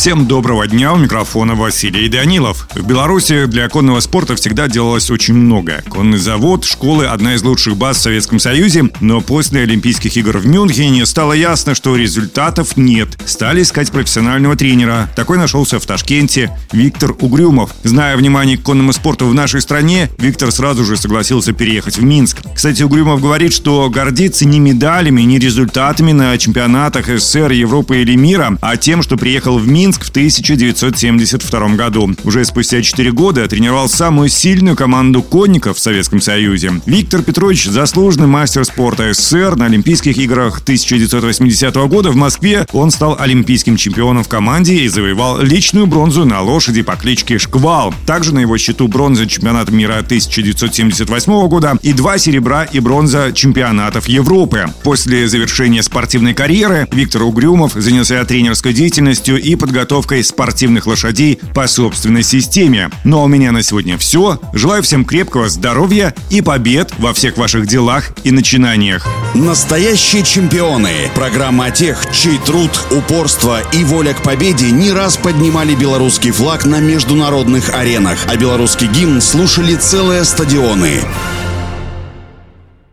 Всем доброго дня, у микрофона Василий Данилов. В Беларуси для конного спорта всегда делалось очень много. Конный завод, школы – одна из лучших баз в Советском Союзе, но после Олимпийских игр в Мюнхене стало ясно, что результатов нет. Стали искать профессионального тренера. Такой нашелся в Ташкенте Виктор Угрюмов. Зная внимание к конному спорту в нашей стране, Виктор сразу же согласился переехать в Минск. Кстати, Угрюмов говорит, что гордится не медалями, не результатами на чемпионатах СССР, Европы или мира, а тем, что приехал в Минск Минск в 1972 году. Уже спустя 4 года тренировал самую сильную команду конников в Советском Союзе. Виктор Петрович – заслуженный мастер спорта СССР. На Олимпийских играх 1980 года в Москве он стал олимпийским чемпионом в команде и завоевал личную бронзу на лошади по кличке Шквал. Также на его счету бронза чемпионата мира 1978 года и два серебра и бронза чемпионатов Европы. После завершения спортивной карьеры Виктор Угрюмов занялся тренерской деятельностью и подготовкой подготовкой спортивных лошадей по собственной системе. Ну а у меня на сегодня все. Желаю всем крепкого здоровья и побед во всех ваших делах и начинаниях. Настоящие чемпионы. Программа тех, чей труд, упорство и воля к победе не раз поднимали белорусский флаг на международных аренах, а белорусский гимн слушали целые стадионы.